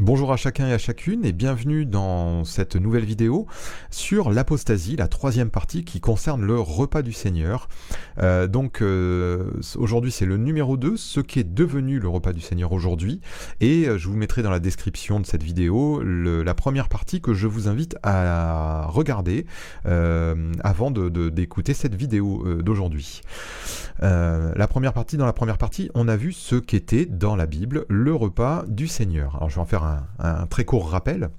Bonjour à chacun et à chacune et bienvenue dans cette nouvelle vidéo sur l'apostasie, la troisième partie qui concerne le repas du Seigneur. Euh, donc euh, aujourd'hui c'est le numéro 2, ce qui est devenu le repas du Seigneur aujourd'hui. Et euh, je vous mettrai dans la description de cette vidéo la première partie que je vous invite à regarder avant d'écouter de, cette vidéo d'aujourd'hui. la première partie, dans la première partie, on a vu ce qu'était dans la Bible le repas du Seigneur. Alors je vais en faire un, très court rappel,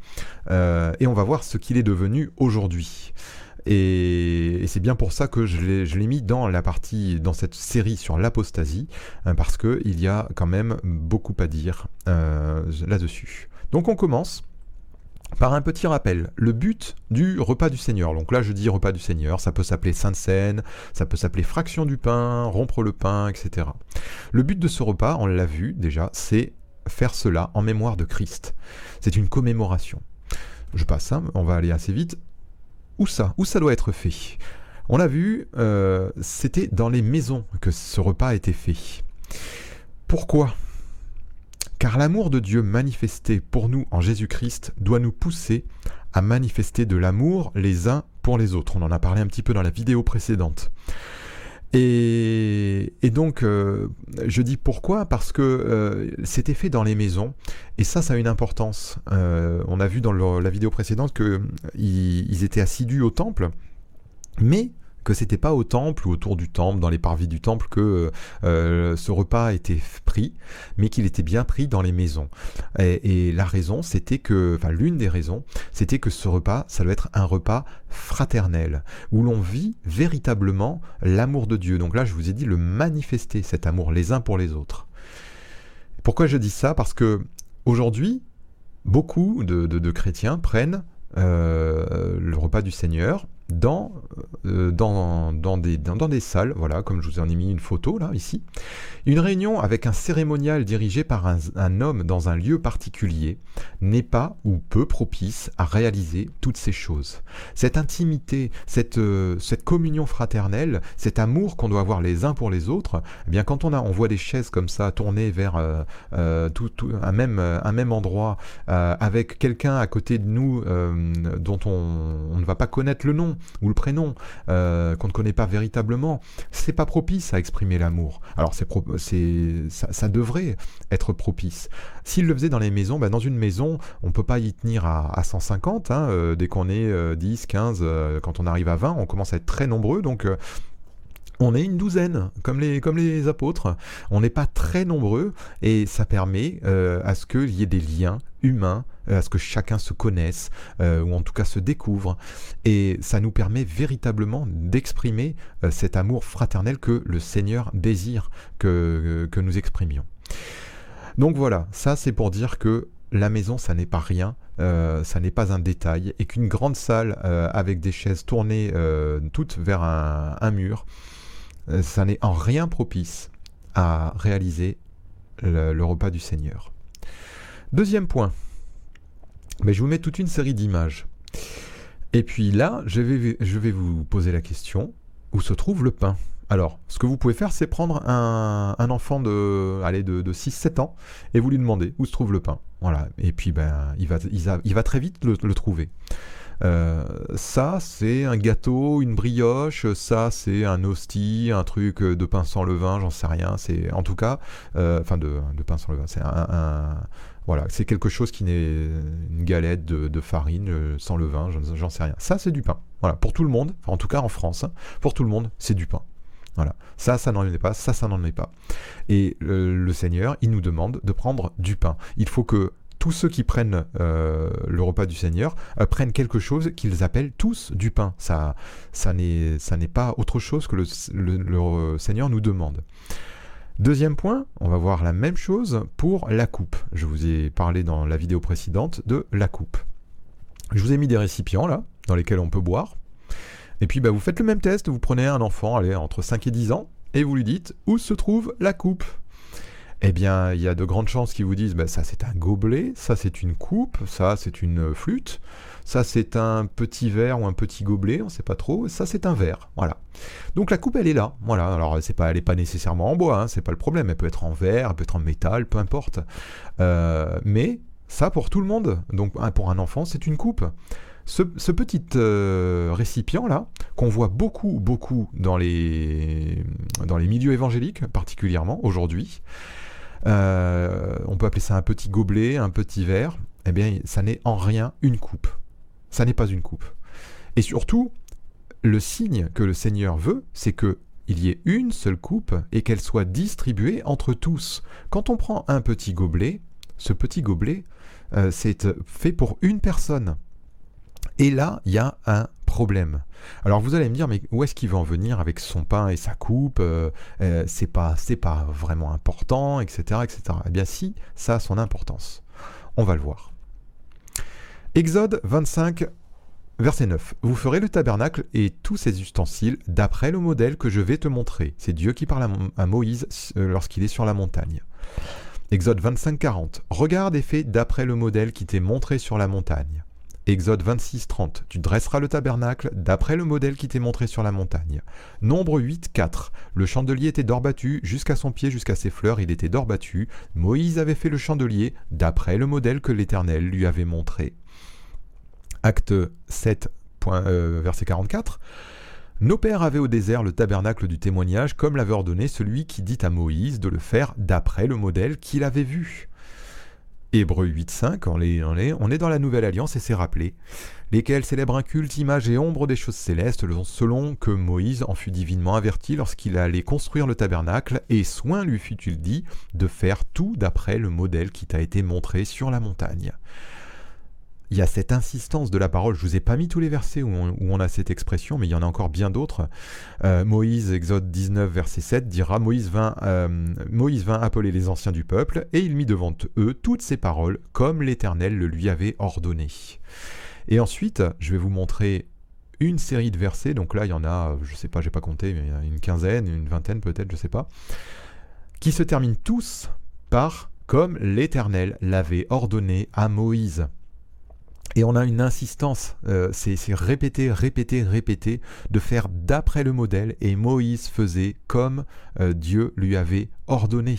euh, et on va voir ce qu'il est devenu aujourd'hui. Et, c'est bien pour ça que je l'ai mis dans la partie, dans cette série sur l'apostasie, hein, parce qu'il y a quand même beaucoup à dire euh, là-dessus. Donc on commence par un petit rappel, le but du repas du Seigneur. Donc là, je dis repas du Seigneur, ça peut s'appeler Sainte Seine, ça peut s'appeler fraction du pain, rompre le pain, etc. Le but de ce repas, on l'a vu déjà, c'est faire cela en mémoire de Christ. C'est une commémoration. Je passe, hein, on va aller assez vite. Où ça? Où ça doit être fait? On l'a vu, euh, c'était dans les maisons que ce repas été fait. Pourquoi? Car l'amour de Dieu manifesté pour nous en Jésus-Christ doit nous pousser à manifester de l'amour les uns pour les autres. On en a parlé un petit peu dans la vidéo précédente. Et, donc, euh, je dis pourquoi? Parce que euh, c'était fait dans les maisons, et ça, ça a une importance. Euh, on a vu dans la vidéo précédente qu'ils étaient assidus au temple, mais que c'était pas au temple ou autour du temple, dans les parvis du temple, que euh, ce repas était pris, mais qu'il était bien pris dans les maisons. Et, la raison, c'était que, enfin l'une des raisons, c'était que ce repas, ça doit être un repas fraternel, où l'on vit véritablement l'amour de Dieu. Donc là, je vous ai dit le manifester, cet amour les uns pour les autres. Pourquoi je dis ça? Parce que aujourd'hui, beaucoup de, chrétiens prennent euh, le repas du Seigneur dans, euh, dans, dans, des, dans, des salles, voilà, comme je vous en ai mis une photo là, ici. Une réunion avec un cérémonial dirigé par un, homme dans un lieu particulier n'est pas ou peu propice à réaliser toutes ces choses. Cette intimité, cette, euh, cette communion fraternelle, cet amour qu'on doit avoir les uns pour les autres, eh bien quand on, a, on voit des chaises comme ça tournées vers euh, tout, tout, un, même, un même endroit, avec quelqu'un à côté de nous dont on, on ne va pas connaître le nom, ou le prénom euh, qu'on ne connaît pas véritablement, c'est pas propice à exprimer l'amour. Alors c'est, ça, devrait être propice. S'il le faisait dans les maisons, bah, dans une maison, on peut pas y tenir à, 150. Hein, euh, dès qu'on est 10, euh, 15, quand on arrive à 20, on commence à être très nombreux. Donc on est une douzaine, comme les, comme les apôtres. On n'est pas très nombreux et ça permet à ce qu'il y ait des liens humains euh, à ce que chacun se connaisse, euh, ou en tout cas se découvre. Et ça nous permet véritablement d'exprimer euh, cet amour fraternel que le Seigneur désire que, que nous exprimions. Donc voilà, ça c'est pour dire que la maison, ça n'est pas rien, ça n'est pas un détail, et qu'une grande salle avec des chaises tournées toutes vers un, mur, ça n'est en rien propice à réaliser le repas du Seigneur. Deuxième point, mais je vous mets toute une série d'images. Et puis là, je vais, vous poser la question, où se trouve le pain? Alors, ce que vous pouvez faire, c'est prendre un, enfant de, de, de 6-7 ans et vous lui demandez où se trouve le pain. Voilà. Et puis, ben, il, va très vite le, trouver. Euh, ça, c'est un gâteau, une brioche. Ça, c'est un hostie, un truc de pain sans levain, j'en sais rien. C'est, en tout cas, euh, enfin, de, de, pain sans levain. C'est un, voilà, c'est quelque chose qui n'est une galette de, farine euh, sans levain, j'en sais rien. Ça, c'est du pain. Voilà, pour tout le monde, en tout cas en France, hein, pour tout le monde, c'est du pain. Voilà, ça, ça n'en est pas, ça, ça n'en est pas. Et le, Seigneur, il nous demande de prendre du pain. Il faut que tous ceux qui prennent euh, le repas du Seigneur euh, prennent quelque chose qu'ils appellent tous du pain. Ça, ça n'est pas autre chose que le, le Seigneur nous demande. Deuxième point, on va voir la même chose pour la coupe. Je vous ai parlé dans la vidéo précédente de la coupe. Je vous ai mis des récipients là, dans lesquels on peut boire. Et puis bah, vous faites le même test, vous prenez un enfant, allez, entre 5 et 10 ans, et vous lui dites où se trouve la coupe? Eh bien, il y a de grandes chances qu'ils vous disent bah, ça c'est un gobelet, ça c'est une coupe, ça c'est une flûte, ça c'est un petit verre ou un petit gobelet, on ne sait pas trop, ça c'est un verre, voilà. Donc la coupe elle est là, voilà. Alors c'est pas, elle n'est pas nécessairement en bois, hein, c'est pas le problème. Elle peut être en verre, elle peut être en métal, peu importe. Euh, mais Ça, pour tout le monde, donc pour un enfant, c'est une coupe. Ce, petit euh, récipient-là, qu'on voit beaucoup, beaucoup dans les, dans les milieux évangéliques, particulièrement aujourd'hui, euh, on peut appeler ça un petit gobelet, un petit verre, eh bien, ça n'est en rien une coupe. Ça n'est pas une coupe. Et surtout, le signe que le Seigneur veut, c'est que il y ait une seule coupe et qu'elle soit distribuée entre tous. Quand on prend un petit gobelet, ce petit gobelet, euh, c'est fait pour une personne. Et là, il y a un problème. Alors vous allez me dire, mais où est-ce qu'il va en venir avec son pain et sa coupe euh, euh, C'est pas, c'est pas vraiment important, etc., etc. Eh bien, si, ça a son importance. On va le voir. Exode 25, verset 9. Vous ferez le tabernacle et tous ses ustensiles d'après le modèle que je vais te montrer. C'est Dieu qui parle à, Moïse euh, lorsqu'il est sur la montagne. Exode 25, 40. Regarde et fais d'après le modèle qui t'est montré sur la montagne. Exode 26, 30. Tu dresseras le tabernacle d'après le modèle qui t'est montré sur la montagne. Nombre 8, 4. Le chandelier était d'or battu, jusqu'à son pied, jusqu'à ses fleurs, il était d'or battu. Moïse avait fait le chandelier d'après le modèle que l'Éternel lui avait montré. Acte 7, euh, verset 44. Nos pères avaient au désert le tabernacle du témoignage, comme l'avait ordonné celui qui dit à Moïse de le faire d'après le modèle qu'il avait vu. Hébreu 8.5, on, on, on est dans la nouvelle alliance et c'est rappelé, lesquels célèbrent un culte, image et ombre des choses célestes, selon que Moïse en fut divinement averti lorsqu'il allait construire le tabernacle, et soin lui fut-il dit de faire tout d'après le modèle qui t'a été montré sur la montagne il y a cette insistance de la parole. Je vous ai pas mis tous les versets où on, a cette expression, mais il y en a encore bien d'autres. Euh, Moïse, Exode 19, verset 7, dira Moïse vint, euh, Moïse vint appeler les anciens du peuple, et il mit devant eux toutes ces paroles, comme l'Éternel le lui avait ordonné. Et ensuite, je vais vous montrer une série de versets. Donc là, il y en a, je sais pas, j'ai pas compté, mais une quinzaine, une vingtaine peut-être, je sais pas, qui se terminent tous par comme l'Éternel l'avait ordonné à Moïse. Et on a une insistance, euh, c'est répéter, répéter, répéter, de faire d'après le modèle, et Moïse faisait comme euh, Dieu lui avait ordonné.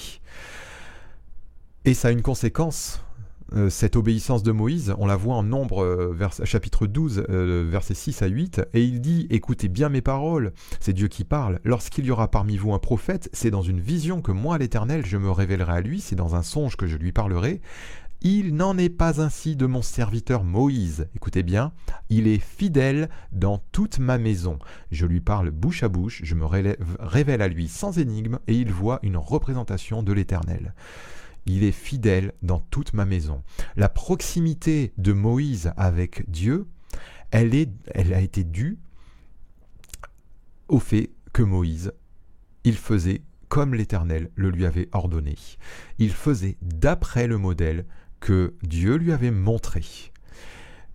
Et ça a une conséquence, euh, cette obéissance de Moïse, on la voit en Nombre, chapitre 12, versets 6 à 8, et il dit, écoutez bien mes paroles, c'est Dieu qui parle, lorsqu'il y aura parmi vous un prophète, c'est dans une vision que moi l'Éternel, je me révélerai à lui, c'est dans un songe que je lui parlerai, il n'en est pas ainsi de mon serviteur Moïse. Écoutez bien, il est fidèle dans toute ma maison. Je lui parle bouche à bouche, je me révèle à lui sans énigme, et il voit une représentation de l'Éternel. Il est fidèle dans toute ma maison. La proximité de Moïse avec Dieu, elle, elle a été due au fait que Moïse, il faisait comme l'Éternel le lui avait ordonné. Il faisait d'après le modèle que Dieu lui avait montré.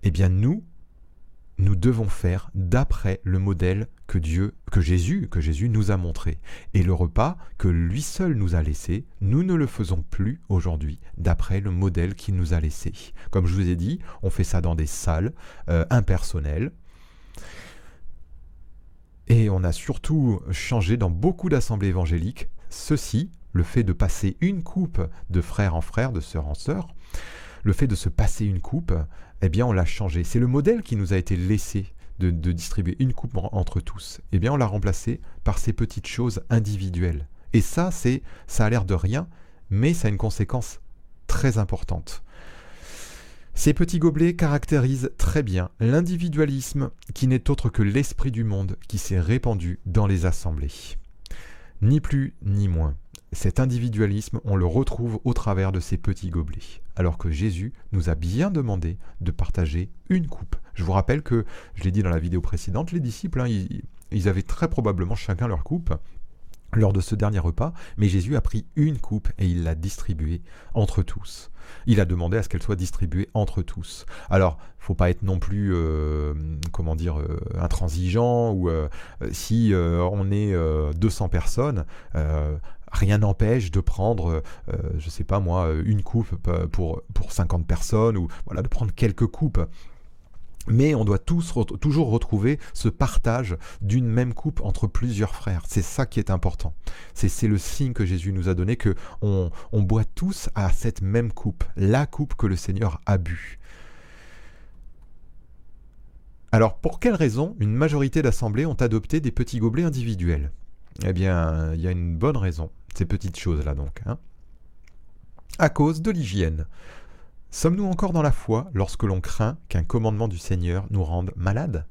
Eh bien nous, nous devons faire d'après le modèle que Dieu, que Jésus, que Jésus nous a montré. Et le repas que lui seul nous a laissé, nous ne le faisons plus aujourd'hui d'après le modèle qu'il nous a laissé. Comme je vous ai dit, on fait ça dans des salles euh, impersonnelles. Et on a surtout changé dans beaucoup d'assemblées évangéliques ceci, le fait de passer une coupe de frère en frère, de sœur en sœur, le fait de se passer une coupe, eh bien on l'a changé. C'est le modèle qui nous a été laissé de, distribuer une coupe entre tous. Eh bien on l'a remplacé par ces petites choses individuelles. Et ça, c'est, ça a l'air de rien, mais ça a une conséquence très importante. Ces petits gobelets caractérisent très bien l'individualisme qui n'est autre que l'esprit du monde qui s'est répandu dans les assemblées. Ni plus ni moins. Cet individualisme, on le retrouve au travers de ces petits gobelets, alors que Jésus nous a bien demandé de partager une coupe. Je vous rappelle que, je l'ai dit dans la vidéo précédente, les disciples, hein, ils, avaient très probablement chacun leur coupe lors de ce dernier repas, mais Jésus a pris une coupe et il l'a distribuée entre tous. Il a demandé à ce qu'elle soit distribuée entre tous. Alors, faut pas être non plus, euh, comment dire, euh, intransigeant ou euh, si on est 200 personnes, rien n'empêche de prendre, je sais pas moi, une coupe pour, pour 50 personnes ou voilà, de prendre quelques coupes. Mais on doit tous toujours retrouver ce partage d'une même coupe entre plusieurs frères. C'est ça qui est important. C'est le signe que Jésus nous a donné, que on, boit tous à cette même coupe, la coupe que le Seigneur a bu. Alors, pour quelle raison une majorité d'assemblées ont adopté des petits gobelets individuels? Eh bien, il y a une bonne raison, ces petites choses-là donc. Hein. à cause de l'hygiène. Sommes-nous encore dans la foi lorsque l'on craint qu'un commandement du Seigneur nous rende malades?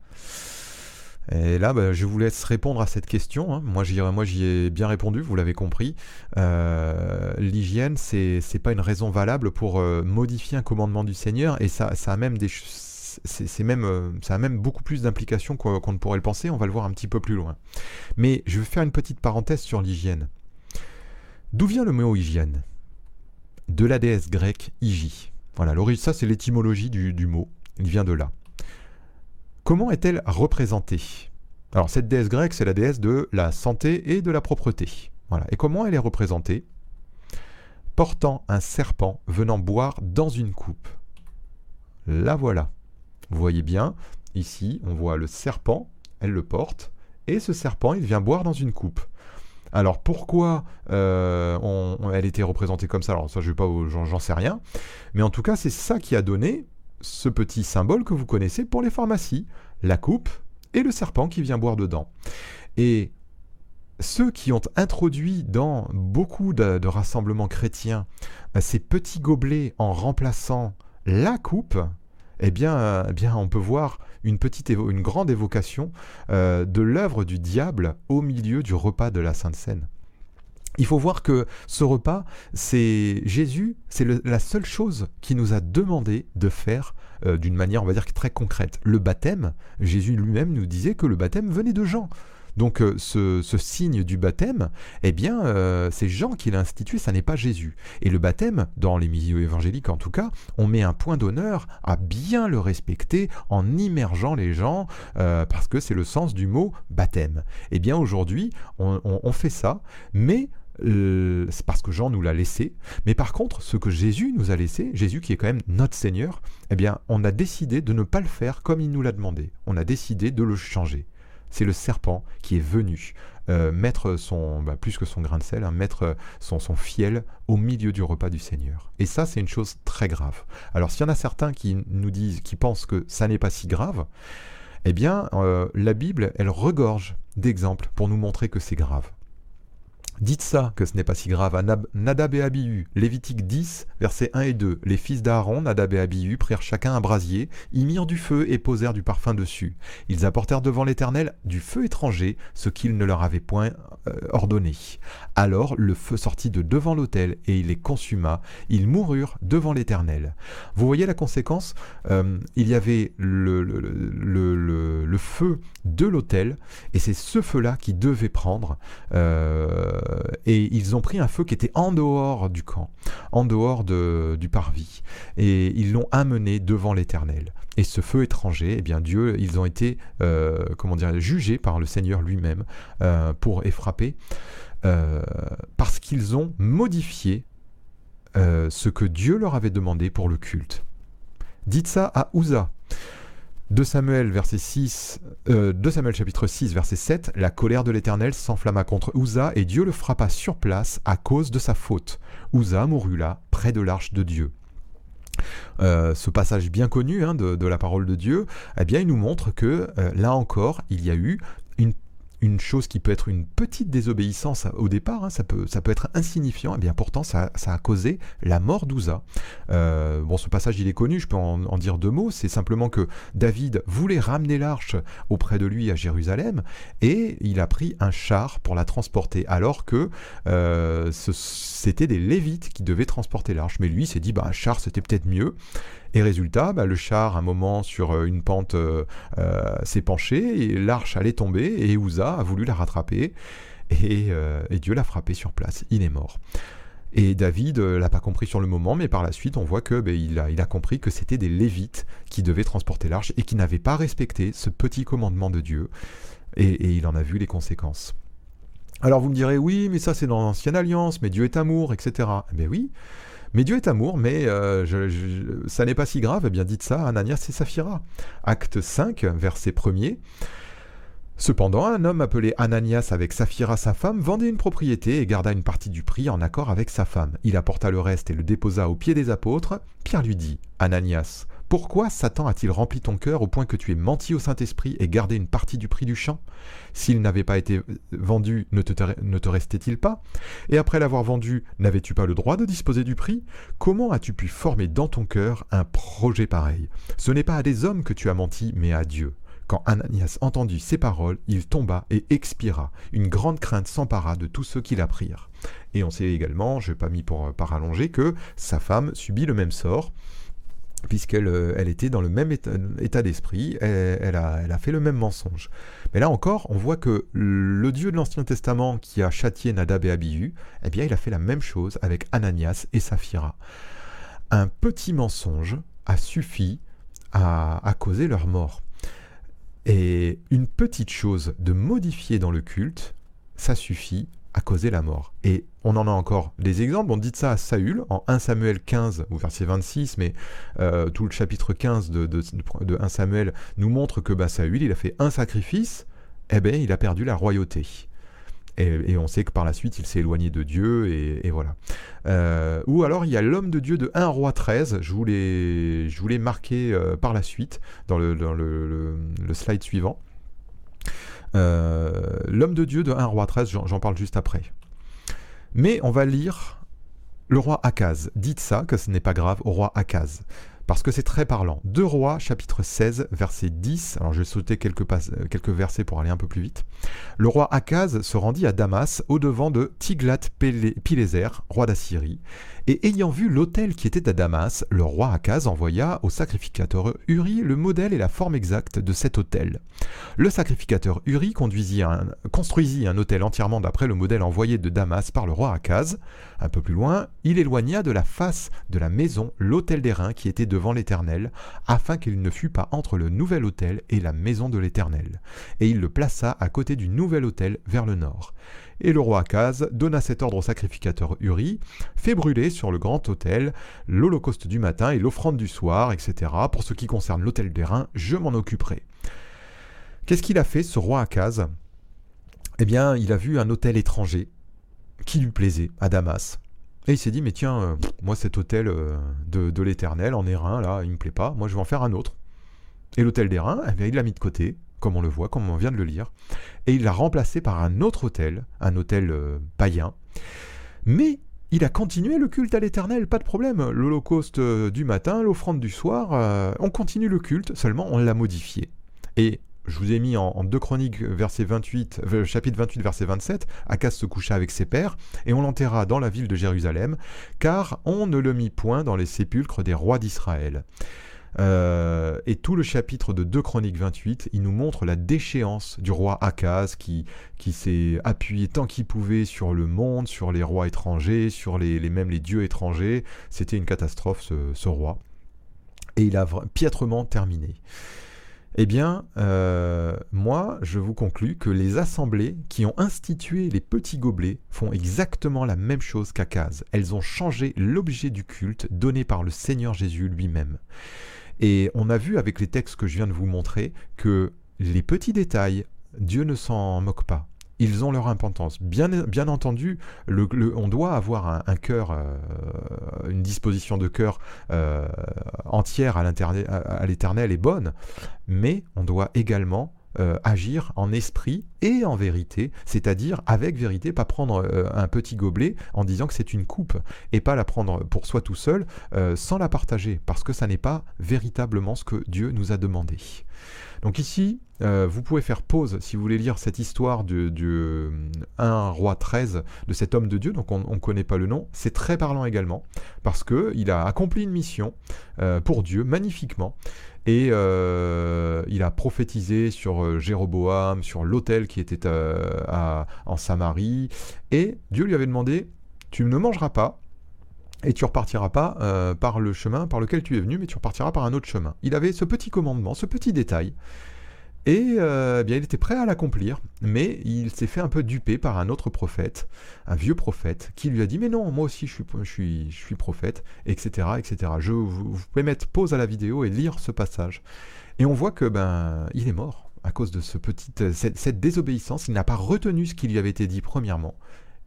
Et là, bah, je vous laisse répondre à cette question. Hein. Moi, j'y ai bien répondu, vous l'avez compris. Euh, L'hygiène, c'est pas une raison valable pour euh, modifier un commandement du Seigneur, et ça, a même c'est euh, ça a même beaucoup plus d'implications qu'on ne pourrait le penser. On va le voir un petit peu plus loin. Mais je vais faire une petite parenthèse sur l'hygiène. D'où vient le mot hygiène? De la déesse grecque Hygie. Voilà, ça c'est l'étymologie du, mot, il vient de là. Comment est-elle représentée? Alors cette déesse grecque, c'est la déesse de la santé et de la propreté. Voilà. Et comment elle est représentée? Portant un serpent venant boire dans une coupe. La voilà. Vous voyez bien, ici, on voit le serpent, elle le porte, et ce serpent, il vient boire dans une coupe. Alors pourquoi euh, elle était représentée comme ça? Alors ça, je vais pas, j'en sais rien. Mais en tout cas, c'est ça qui a donné ce petit symbole que vous connaissez pour les pharmacies la coupe et le serpent qui vient boire dedans. Et ceux qui ont introduit dans beaucoup de, rassemblements chrétiens euh, ces petits gobelets en remplaçant la coupe, eh bien, eh bien, on peut voir une, petite grande évocation euh, de l'œuvre du diable au milieu du repas de la Sainte Seine. Il faut voir que ce repas, c'est Jésus, c'est la seule chose qui nous a demandé de faire euh, d'une manière, on va dire, très concrète. Le baptême, Jésus lui-même nous disait que le baptême venait de Jean. Donc euh, ce, signe du baptême, eh bien, euh, c'est Jean qui l'a institué, ça n'est pas Jésus. Et le baptême, dans les milieux évangéliques en tout cas, on met un point d'honneur à bien le respecter en immergeant les gens, euh, parce que c'est le sens du mot baptême. Eh bien aujourd'hui, on, fait ça, mais c'est parce que Jean nous l'a laissé. Mais par contre, ce que Jésus nous a laissé, Jésus qui est quand même notre Seigneur, eh bien, on a décidé de ne pas le faire comme il nous l'a demandé. On a décidé de le changer c'est le serpent qui est venu euh, mettre son, bah, plus que son grain de sel, hein, mettre son, son fiel au milieu du repas du Seigneur. Et ça, c'est une chose très grave. Alors, s'il y en a certains qui nous disent, qui pensent que ça n'est pas si grave, eh bien, euh, la Bible, elle regorge d'exemples pour nous montrer que c'est grave. Dites ça, que ce n'est pas si grave. À Nadab et Abihu, Lévitique 10, versets 1 et 2. Les fils d'Aaron, Nadab et Abihu, prirent chacun un brasier, y mirent du feu et posèrent du parfum dessus. Ils apportèrent devant l'Éternel du feu étranger, ce qu'il ne leur avait point euh, ordonné. Alors le feu sortit de devant l'autel et il les consuma. Ils moururent devant l'Éternel. Vous voyez la conséquence euh, Il y avait le, feu de l'autel et c'est ce feu-là qui devait prendre. Euh, euh, et ils ont pris un feu qui était en dehors du camp, en dehors du parvis, et ils l'ont amené devant l'Éternel. Et ce feu étranger, eh bien Dieu, ils ont été, euh, comment dire, jugés par le Seigneur lui-même euh, pour effrapper, euh, parce qu'ils ont modifié ce que Dieu leur avait demandé pour le culte. Dites ça à Ouza. 2 Samuel, verset euh, Samuel chapitre 6, verset 7, la colère de l'Éternel s'enflamma contre Uza et Dieu le frappa sur place à cause de sa faute. Uza mourut là, près de l'arche de Dieu. Euh, ce passage bien connu hein, de, la parole de Dieu, eh bien, il nous montre que euh, là encore, il y a eu une chose qui peut être une petite désobéissance au départ, hein, ça, peut, ça peut être insignifiant, et eh bien pourtant ça, a causé la mort d'Ouza. Euh, bon, ce passage il est connu, je peux en, dire deux mots, c'est simplement que David voulait ramener l'arche auprès de lui à Jérusalem, et il a pris un char pour la transporter, alors que euh, c'était des Lévites qui devaient transporter l'arche. Mais lui s'est dit, bah, un char c'était peut-être mieux. Et résultat, bah, le char, un moment, sur euh, une pente, euh, euh, s'est penché, et l'arche allait tomber, et Ouza a voulu la rattraper, et, Dieu l'a frappé sur place. Il est mort. Et David l'a pas compris sur le moment, mais par la suite, on voit que ben, il, a, compris que c'était des Lévites qui devaient transporter l'arche et qui n'avaient pas respecté ce petit commandement de Dieu. Et, il en a vu les conséquences. Alors vous me direz, oui, mais ça c'est dans l'ancienne alliance, mais Dieu est amour, etc. Eh bien oui, Mais Dieu est amour, mais ça n'est pas si grave. Eh bien, dites ça Ananias et Saphira. Acte 5, verset 1er. Cependant, un homme appelé Ananias avec Saphira sa femme vendait une propriété et garda une partie du prix en accord avec sa femme. Il apporta le reste et le déposa aux pieds des apôtres. Pierre lui dit Ananias, pourquoi Satan a-t-il rempli ton cœur au point que tu aies menti au Saint-Esprit et gardé une partie du prix du champ? S'il n'avait pas été vendu, ne te, restait-il pas? Et après l'avoir vendu, n'avais-tu pas le droit de disposer du prix? Comment as-tu pu former dans ton cœur un projet pareil? Ce n'est pas à des hommes que tu as menti, mais à Dieu. Quand Ananias entendit ces paroles, il tomba et expira. Une grande crainte s'empara de tous ceux qui l'apprirent. Et on sait également, je n'ai pas mis pour, par allonger, que sa femme subit le même sort puisqu'elle euh, était dans le même état, d'esprit, elle, a, fait le même mensonge. Mais là encore, on voit que le Dieu de l'Ancien Testament qui a châtié Nadab et Abihu, eh bien il a fait la même chose avec Ananias et Saphira. Un petit mensonge a suffi à causer leur mort. Et une petite chose de modifier dans le culte, ça suffit à causer la mort. Et on en a encore des exemples. On dit ça à Saül en 1 Samuel 15 ou verset 26, mais euh, tout le chapitre 15 de, de, 1 Samuel nous montre que bah, Saül, il a fait un sacrifice, et eh bien il a perdu la royauté. Et, on sait que par la suite, il s'est éloigné de Dieu, et, voilà. Euh, ou alors, il y a l'homme de Dieu de 1 roi 13, je voulais, je voulais marquer euh, par la suite, dans le, slide suivant. Euh, l'homme de Dieu de 1 roi 13, j'en parle juste après. Mais on va lire le roi Akaz. Dites ça, que ce n'est pas grave, au roi Akaz parce que c'est très parlant. Deux rois, chapitre 16, verset 10. Alors je vais sauter quelques, euh, quelques versets pour aller un peu plus vite. Le roi Akaz se rendit à Damas au devant de Tiglath-Pileser, roi d'Assyrie, et ayant vu l'autel qui était à Damas, le roi Akaz envoya au sacrificateur Uri le modèle et la forme exacte de cet autel. Le sacrificateur Uri construisit un autel entièrement d'après le modèle envoyé de Damas par le roi Akaz. Un peu plus loin, il éloigna de la face de la maison l'autel d'airain qui était devant l'Éternel, afin qu'il ne fût pas entre le nouvel autel et la maison de l'Éternel. Et il le plaça à côté du nouvel autel vers le nord. Et le roi Akaz donna cet ordre au sacrificateur Uri, fait brûler sur le grand autel l'holocauste du matin et l'offrande du soir, etc. Pour ce qui concerne l'autel d'airain, je m'en occuperai. Qu'est-ce qu'il a fait, ce roi Akaz Eh bien, il a vu un hôtel étranger qui lui plaisait, à Damas. Et il s'est dit, mais tiens, euh, moi cet hôtel euh, de, l'éternel en airain, là, il me plaît pas, moi je vais en faire un autre. Et l'hôtel d'airain, eh bien, il l'a mis de côté, comme on le voit, comme on vient de le lire, et il l'a remplacé par un autre hôtel, un hôtel euh, païen. Mais il a continué le culte à l'éternel, pas de problème. L'holocauste du matin, l'offrande du soir, on continue le culte, seulement on l'a modifié. Et je vous ai mis en, deux chroniques, verset 28, euh, chapitre 28, verset 27, Akaz se coucha avec ses pères, et on l'enterra dans la ville de Jérusalem, car on ne le mit point dans les sépulcres des rois d'Israël. Euh, et tout le chapitre de 2 Chroniques 28, il nous montre la déchéance du roi Akaz qui, s'est appuyé tant qu'il pouvait sur le monde, sur les rois étrangers, sur les, même les dieux étrangers. C'était une catastrophe ce, roi. Et il a piètrement terminé. Eh bien, euh, moi, je vous conclus que les assemblées qui ont institué les petits gobelets font exactement la même chose qu'Akaz. Elles ont changé l'objet du culte donné par le Seigneur Jésus lui-même. Et on a vu avec les textes que je viens de vous montrer que les petits détails, Dieu ne s'en moque pas ils ont leur importance. Bien, entendu, on doit avoir un, euh, une disposition de cœur euh, entière à l'éternel et bonne, mais on doit également euh, agir en esprit et en vérité, c'est-à-dire avec vérité, pas prendre un petit gobelet en disant que c'est une coupe et pas la prendre pour soi tout seul sans la partager, parce que ça n'est pas véritablement ce que Dieu nous a demandé. Donc ici, euh, vous pouvez faire pause si vous voulez lire cette histoire du, 1 euh, roi 13 de cet homme de Dieu, donc on ne connaît pas le nom. C'est très parlant également, parce qu'il a accompli une mission euh, pour Dieu magnifiquement. Et il a prophétisé sur Jéroboam, sur l'autel qui était en Samarie. Et Dieu lui avait demandé, tu ne mangeras pas, et tu repartiras pas par le chemin par lequel tu es venu, mais tu repartiras par un autre chemin. Il avait ce petit commandement, ce petit détail, Et euh, eh bien, il était prêt à l'accomplir, mais il s'est fait un peu duper par un autre prophète, un vieux prophète, qui lui a dit Mais non, moi aussi je suis, prophète, etc. etc. Je, vous, pouvez mettre pause à la vidéo et lire ce passage. Et on voit que ben, il est mort à cause de ce petit, cette, cette désobéissance. Il n'a pas retenu ce qui lui avait été dit premièrement,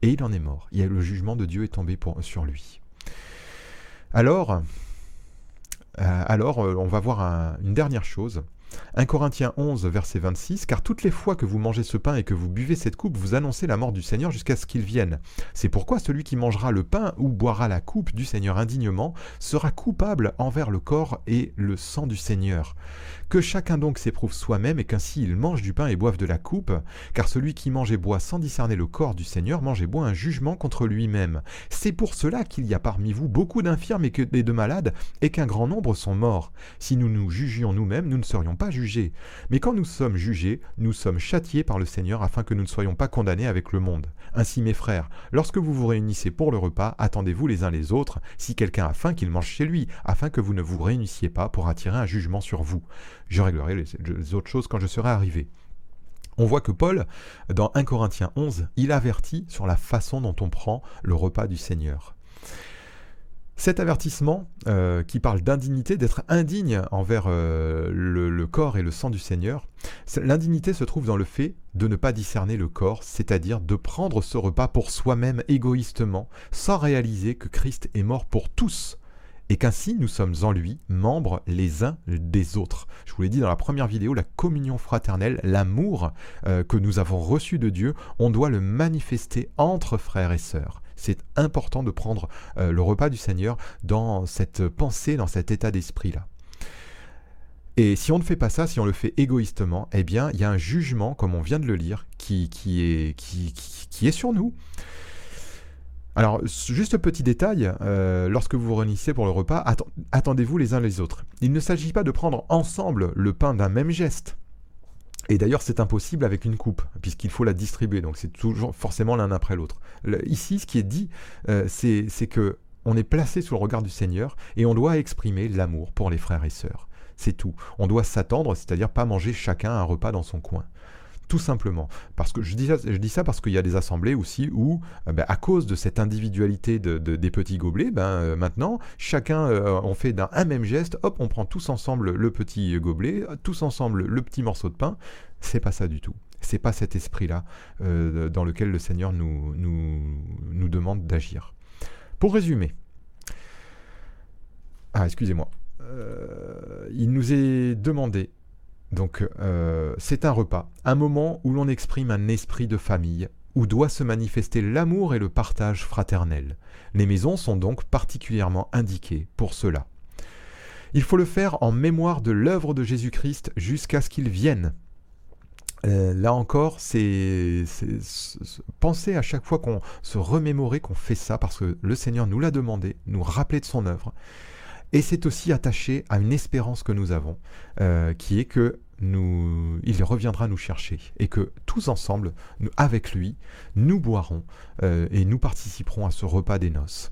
et il en est mort. Il, le jugement de Dieu est tombé sur lui. Alors, euh, alors euh, on va voir une dernière chose. 1 Corinthiens 11, verset 26, Car toutes les fois que vous mangez ce pain et que vous buvez cette coupe, vous annoncez la mort du Seigneur jusqu'à ce qu'il vienne. C'est pourquoi celui qui mangera le pain ou boira la coupe du Seigneur indignement sera coupable envers le corps et le sang du Seigneur. Que chacun donc s'éprouve soi-même et qu'ainsi il mange du pain et boive de la coupe, car celui qui mange et boit sans discerner le corps du Seigneur mange et boit un jugement contre lui-même. C'est pour cela qu'il y a parmi vous beaucoup d'infirmes et, de malades, et qu'un grand nombre sont morts. Si nous nous jugions nous-mêmes, nous ne serions pas jugés. Mais quand nous sommes jugés, nous sommes châtiés par le Seigneur afin que nous ne soyons pas condamnés avec le monde. Ainsi, mes frères, lorsque vous vous réunissez pour le repas, attendez-vous les uns les autres, si quelqu'un a faim qu'il mange chez lui, afin que vous ne vous réunissiez pas pour attirer un jugement sur vous je réglerai les, autres choses quand je serai arrivé. On voit que Paul, dans 1 Corinthiens 11, il avertit sur la façon dont on prend le repas du Seigneur. Cet avertissement, euh, qui parle d'indignité, d'être indigne envers euh, le, corps et le sang du Seigneur, l'indignité se trouve dans le fait de ne pas discerner le corps, c'est-à-dire de prendre ce repas pour soi-même égoïstement, sans réaliser que Christ est mort pour tous, et qu'ainsi nous sommes en lui membres les uns des autres. Je vous l'ai dit dans la première vidéo, la communion fraternelle, l'amour euh, que nous avons reçu de Dieu, on doit le manifester entre frères et sœurs. C'est important de prendre euh, le repas du Seigneur dans cette pensée, dans cet état d'esprit-là. Et si on ne fait pas ça, si on le fait égoïstement, eh bien, il y a un jugement, comme on vient de le lire, qui, est sur nous. Alors, juste petit détail, euh, lorsque vous vous réunissez pour le repas, attendez-vous les uns les autres. Il ne s'agit pas de prendre ensemble le pain d'un même geste. Et d'ailleurs, c'est impossible avec une coupe, puisqu'il faut la distribuer. Donc, c'est toujours forcément l'un après l'autre. Ici, ce qui est dit, euh, c'est que on est placé sous le regard du Seigneur et on doit exprimer l'amour pour les frères et sœurs. C'est tout. On doit s'attendre, c'est-à-dire pas manger chacun un repas dans son coin. Tout simplement. Parce que je dis ça, je dis ça parce qu'il y a des assemblées aussi où, euh, ben, à cause de cette individualité de, des petits gobelets, ben, euh, maintenant, chacun, euh, on fait d'un un même geste, hop, on prend tous ensemble le petit gobelet, tous ensemble le petit morceau de pain. C'est pas ça du tout. C'est pas cet esprit-là dans lequel le Seigneur nous, nous, nous demande d'agir. Pour résumer, ah, excusez-moi. il nous est demandé donc euh, c'est un repas, un moment où l'on exprime un esprit de famille, où doit se manifester l'amour et le partage fraternel. Les maisons sont donc particulièrement indiquées pour cela. Il faut le faire en mémoire de l'œuvre de Jésus-Christ jusqu'à ce qu'il vienne. Euh, là encore, c'est penser à chaque fois qu'on se remémorer qu'on fait ça parce que le Seigneur nous l'a demandé, nous rappeler de son œuvre. Et c'est aussi attaché à une espérance que nous avons, euh, qui est que il reviendra nous chercher et que tous ensemble, avec lui, nous boirons euh, et nous participerons à ce repas des noces.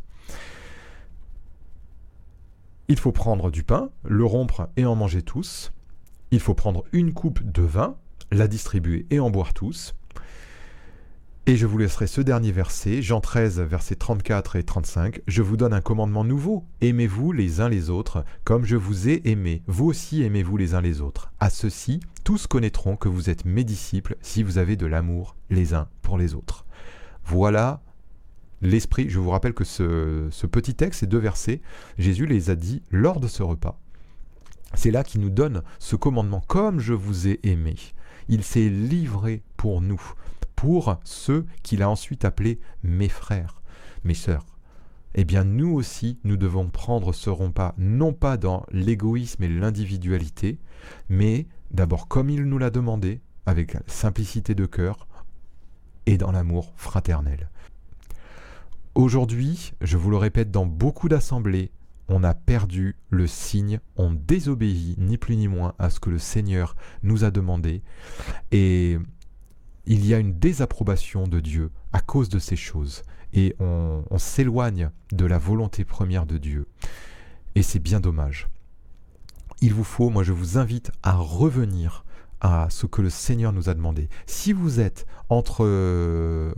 Il faut prendre du pain, le rompre et en manger tous. Il faut prendre une coupe de vin, la distribuer et en boire tous. Et je vous laisserai ce dernier verset, Jean 13, versets 34 et 35. Je vous donne un commandement nouveau. Aimez-vous les uns les autres, comme je vous ai aimé. Vous aussi aimez-vous les uns les autres. À ceci, tous connaîtront que vous êtes mes disciples si vous avez de l'amour les uns pour les autres. Voilà l'esprit. Je vous rappelle que ce, ce petit texte, ces deux versets, Jésus les a dit lors de ce repas. C'est là qu'il nous donne ce commandement, comme je vous ai aimé. Il s'est livré pour nous pour ceux qu'il a ensuite appelés mes frères, mes sœurs. Eh bien nous aussi, nous devons prendre ce repas non pas dans l'égoïsme et l'individualité, mais d'abord comme il nous l'a demandé, avec simplicité de cœur et dans l'amour fraternel. Aujourd'hui, je vous le répète, dans beaucoup d'assemblées, on a perdu le signe, on désobéit ni plus ni moins à ce que le Seigneur nous a demandé. Et il y a une désapprobation de Dieu à cause de ces choses, et on, s'éloigne de la volonté première de Dieu. Et c'est bien dommage. Il vous faut, moi je vous invite à revenir à ce que le Seigneur nous a demandé. Si vous êtes entre, euh,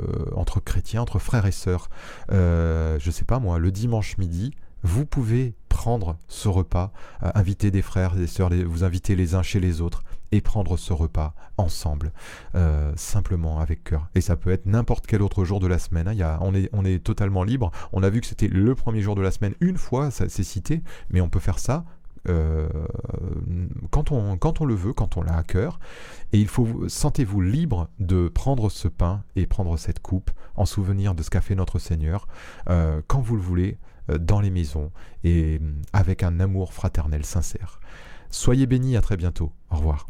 chrétiens, entre frères et sœurs, euh, je sais pas moi, le dimanche midi, vous pouvez prendre ce repas, euh, inviter des frères et des sœurs, vous inviter les uns chez les autres et prendre ce repas ensemble, euh, simplement avec cœur. Et ça peut être n'importe quel autre jour de la semaine. Hein. Il y a, on, est, on est totalement libre. On a vu que c'était le premier jour de la semaine une fois, c'est cité, mais on peut faire ça euh, quand, on, quand on le veut, quand on l'a à cœur. Et il faut, sentez-vous libre de prendre ce pain et prendre cette coupe en souvenir de ce qu'a fait notre Seigneur, euh, quand vous le voulez, dans les maisons et avec un amour fraternel sincère. Soyez bénis, à très bientôt. Au revoir.